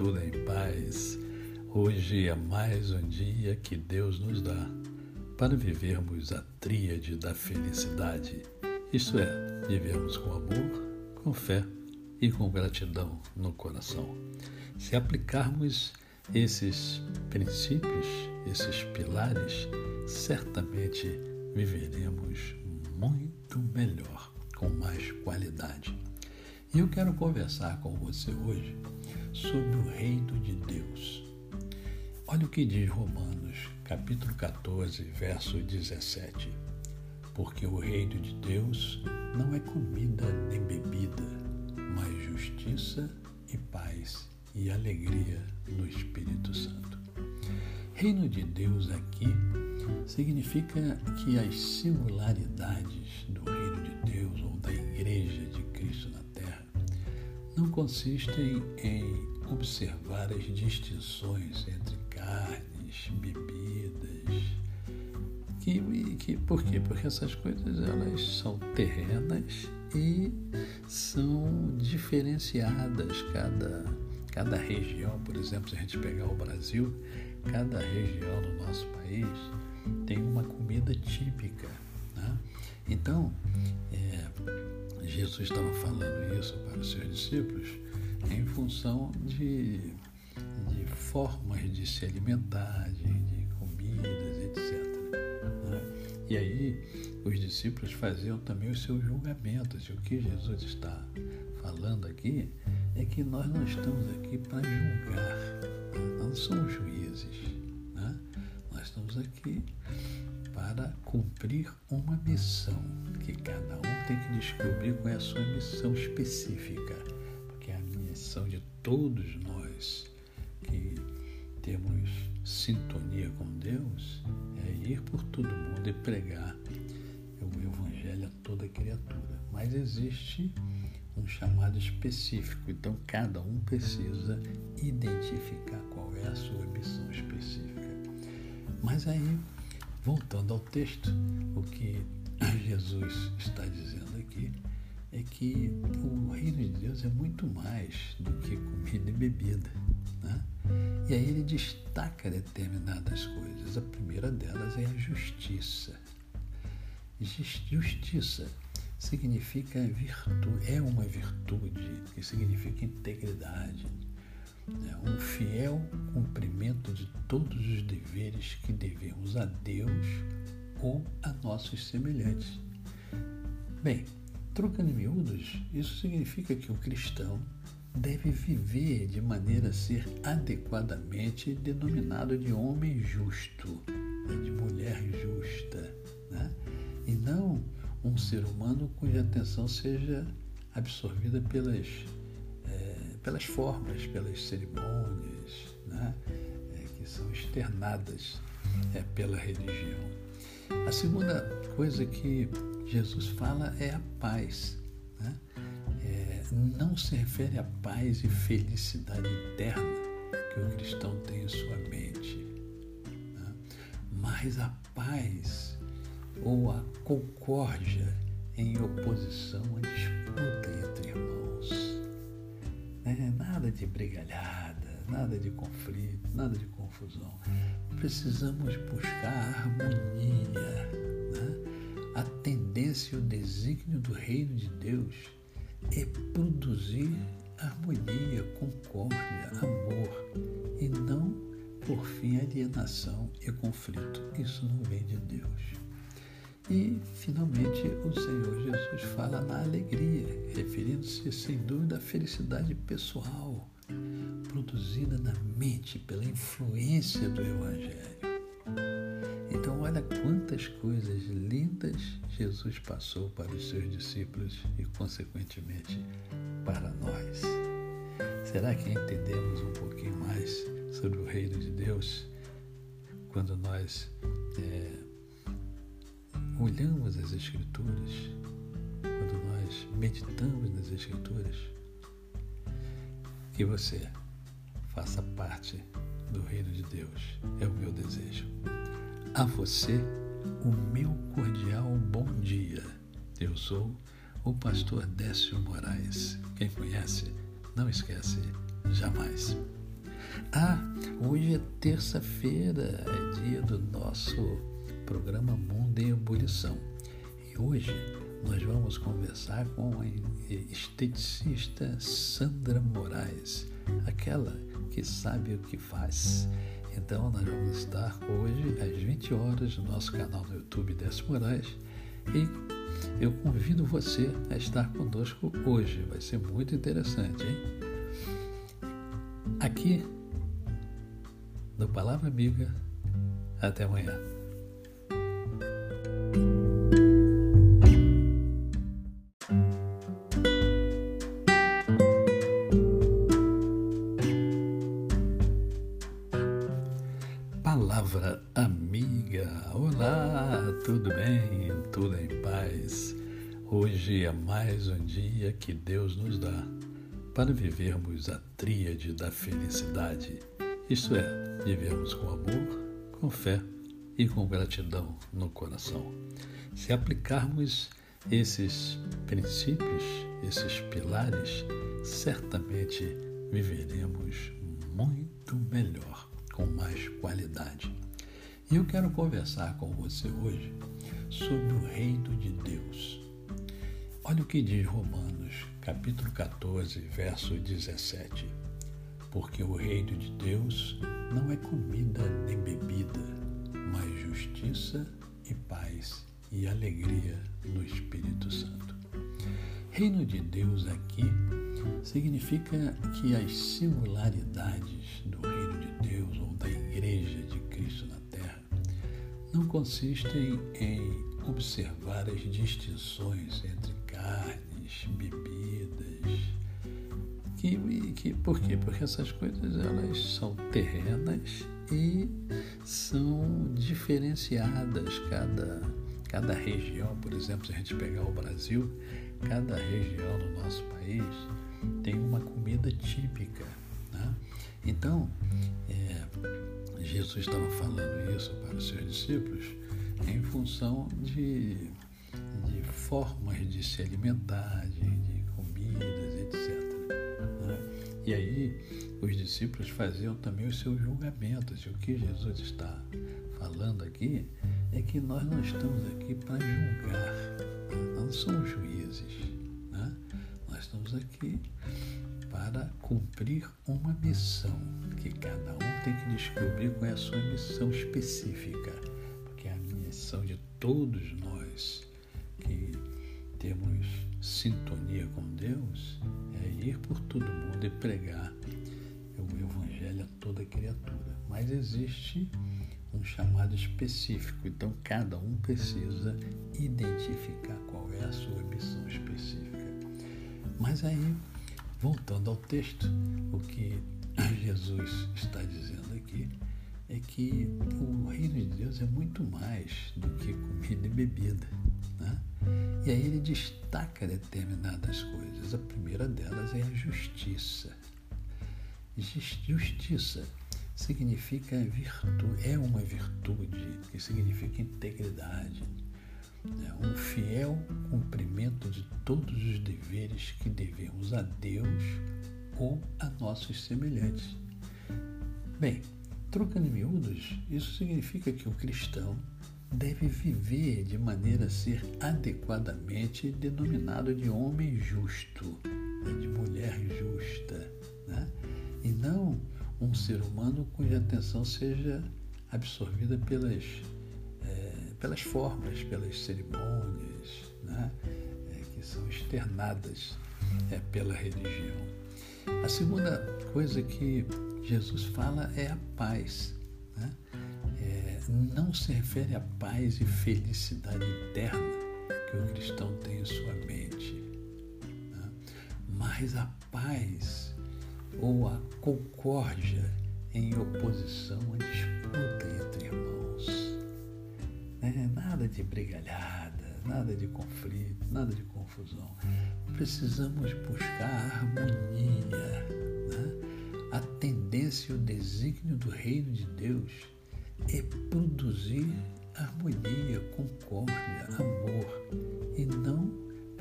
tudo em paz. Hoje é mais um dia que Deus nos dá para vivermos a tríade da felicidade, isto é, vivermos com amor, com fé e com gratidão no coração. Se aplicarmos esses princípios, esses pilares, certamente viveremos muito melhor, com mais qualidade. E eu quero conversar com você hoje sobre o reino de Deus. Olha o que diz Romanos, capítulo 14, verso 17. Porque o reino de Deus não é comida nem bebida, mas justiça e paz e alegria no Espírito Santo. Reino de Deus aqui significa que as singularidades do consistem em observar as distinções entre carnes, bebidas. Que, que, por quê? Porque essas coisas elas são terrenas e são diferenciadas. Cada, cada região, por exemplo, se a gente pegar o Brasil, cada região do nosso país tem uma comida típica. Né? Então, é, Jesus estava falando isso para os seus discípulos em função de, de formas de se alimentar, de, de comidas, etc. Né? E aí os discípulos faziam também os seus julgamentos. E o que Jesus está falando aqui é que nós não estamos aqui para julgar, nós não somos juízes. Né? Nós estamos aqui para cumprir uma missão, que cada um tem que descobrir qual é a sua missão específica, porque a missão de todos nós que temos sintonia com Deus é ir por todo mundo e pregar o Evangelho a toda criatura. Mas existe um chamado específico, então cada um precisa identificar qual é a sua missão específica. Mas aí Voltando ao texto, o que Jesus está dizendo aqui é que o reino de Deus é muito mais do que comida e bebida. Né? E aí ele destaca determinadas coisas. A primeira delas é a justiça. Justiça significa virtude, é uma virtude que significa integridade, um fiel cumprimento de todos os deveres que devemos a Deus ou a nossos semelhantes. Bem, trocando em miúdos, isso significa que o cristão deve viver de maneira a ser adequadamente denominado de homem justo, né, de mulher justa, né? e não um ser humano cuja atenção seja absorvida pelas pelas formas, pelas cerimônias né, é, que são externadas é, pela religião. A segunda coisa que Jesus fala é a paz. Né? É, não se refere à paz e felicidade interna que o cristão tem em sua mente, né? mas a paz ou a concórdia em oposição à disputa entre irmãos. Né? Nada de brigalhada, nada de conflito, nada de confusão. Precisamos buscar a harmonia. Né? A tendência e o desígnio do reino de Deus é produzir harmonia, concórdia, amor e não, por fim, alienação e conflito. Isso não vem de Deus. E, finalmente, o Senhor Jesus fala na alegria, referindo-se, sem dúvida, à felicidade pessoal, produzida na mente pela influência do Evangelho. Então, olha quantas coisas lindas Jesus passou para os seus discípulos e, consequentemente, para nós. Será que entendemos um pouquinho mais sobre o reino de Deus quando nós é, olhamos as Escrituras, quando nós meditamos nas Escrituras, que você faça parte do reino de Deus. É o meu desejo. A você, o meu cordial bom dia. Eu sou o pastor Décio Moraes. Quem conhece, não esquece jamais. Ah, hoje é terça-feira, é dia do nosso programa Mundo em Ebulição. E hoje nós vamos conversar com a esteticista Sandra Moraes, aquela que sabe o que faz. Então, nós vamos estar hoje às 20 horas no nosso canal no YouTube Décio Moraes e eu convido você a estar conosco hoje. Vai ser muito interessante, hein? Aqui no Palavra Amiga. Até amanhã. Tudo em paz? Hoje é mais um dia que Deus nos dá para vivermos a tríade da felicidade, isto é, vivermos com amor, com fé e com gratidão no coração. Se aplicarmos esses princípios, esses pilares, certamente viveremos muito melhor com mais qualidade. E eu quero conversar com você hoje sobre o reino de Deus. Olha o que diz Romanos, capítulo 14, verso 17. Porque o reino de Deus não é comida nem bebida, mas justiça e paz e alegria no Espírito Santo. Reino de Deus aqui significa que as singularidades do reino consistem em observar as distinções entre carnes, bebidas. Que, que, por quê? Porque essas coisas elas são terrenas e são diferenciadas. Cada, cada região, por exemplo, se a gente pegar o Brasil, cada região do nosso país tem uma comida típica. Né? Então, é, Jesus estava falando isso para os seus discípulos em função de, de formas de se alimentar, de, de comidas, etc. Né? E aí os discípulos faziam também os seus julgamentos. E o que Jesus está falando aqui é que nós não estamos aqui para julgar, nós não somos juízes. Né? Nós estamos aqui para cumprir uma missão, que cada um tem que descobrir qual é a sua missão específica, porque a missão de todos nós que temos sintonia com Deus é ir por todo mundo e pregar o Evangelho a toda criatura. Mas existe um chamado específico, então cada um precisa identificar qual é a sua missão específica. Mas aí, voltando ao texto, o que Jesus está dizendo aqui é que o reino de Deus é muito mais do que comida e bebida. Né? E aí ele destaca determinadas coisas. A primeira delas é a justiça. Justiça significa virtude, é uma virtude que significa integridade, né? um fiel cumprimento de todos os deveres que devemos a Deus ou a nossos semelhantes. Bem, trocando em miúdos, isso significa que o cristão deve viver de maneira a ser adequadamente denominado de homem justo, né? de mulher justa, né? e não um ser humano cuja atenção seja absorvida pelas, é, pelas formas, pelas cerimônias externadas é, pela religião. A segunda coisa que Jesus fala é a paz. Né? É, não se refere à paz e felicidade eterna que o cristão tem em sua mente, né? mas a paz ou a concórdia em oposição à disputa entre irmãos. Né? Nada de brigalhada, nada de conflito, nada de confusão. Precisamos buscar a harmonia. Né? A tendência e o desígnio do reino de Deus é produzir harmonia, concórdia, amor e não,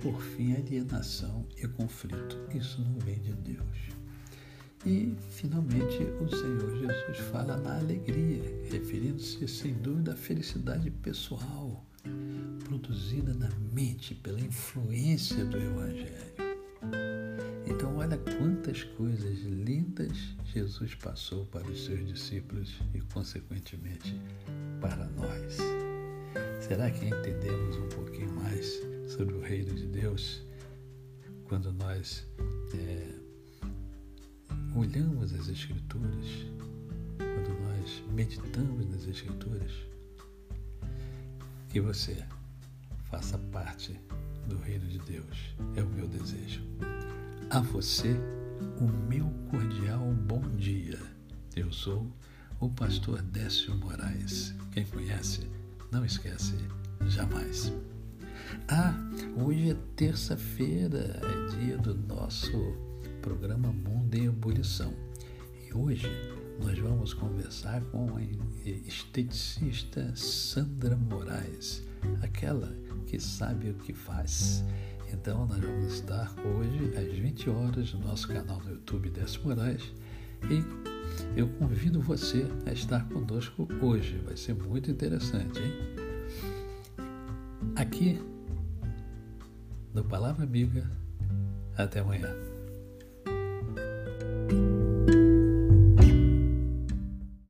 por fim, alienação e conflito. Isso não vem de Deus. E, finalmente, o Senhor Jesus fala na alegria, referindo-se, sem dúvida, à felicidade pessoal, produzida na mente pela influência do Evangelho. Então, olha quantas coisas lindas Jesus passou para os seus discípulos e, consequentemente, para nós. Será que entendemos um pouquinho mais sobre o reino de Deus quando nós é, olhamos as Escrituras, quando nós meditamos nas Escrituras? Que você faça parte do reino de Deus, é o meu desejo. A você, o meu cordial bom dia. Eu sou o pastor Décio Moraes. Quem conhece, não esquece jamais. Ah, hoje é terça-feira, é dia do nosso programa Mundo em Ebulição. E hoje nós vamos conversar com a esteticista Sandra Moraes, aquela que sabe o que faz. Então, nós vamos estar hoje às 20 horas no nosso canal no YouTube Décio Moraes e eu convido você a estar conosco hoje, vai ser muito interessante, hein? Aqui no Palavra Amiga, até amanhã.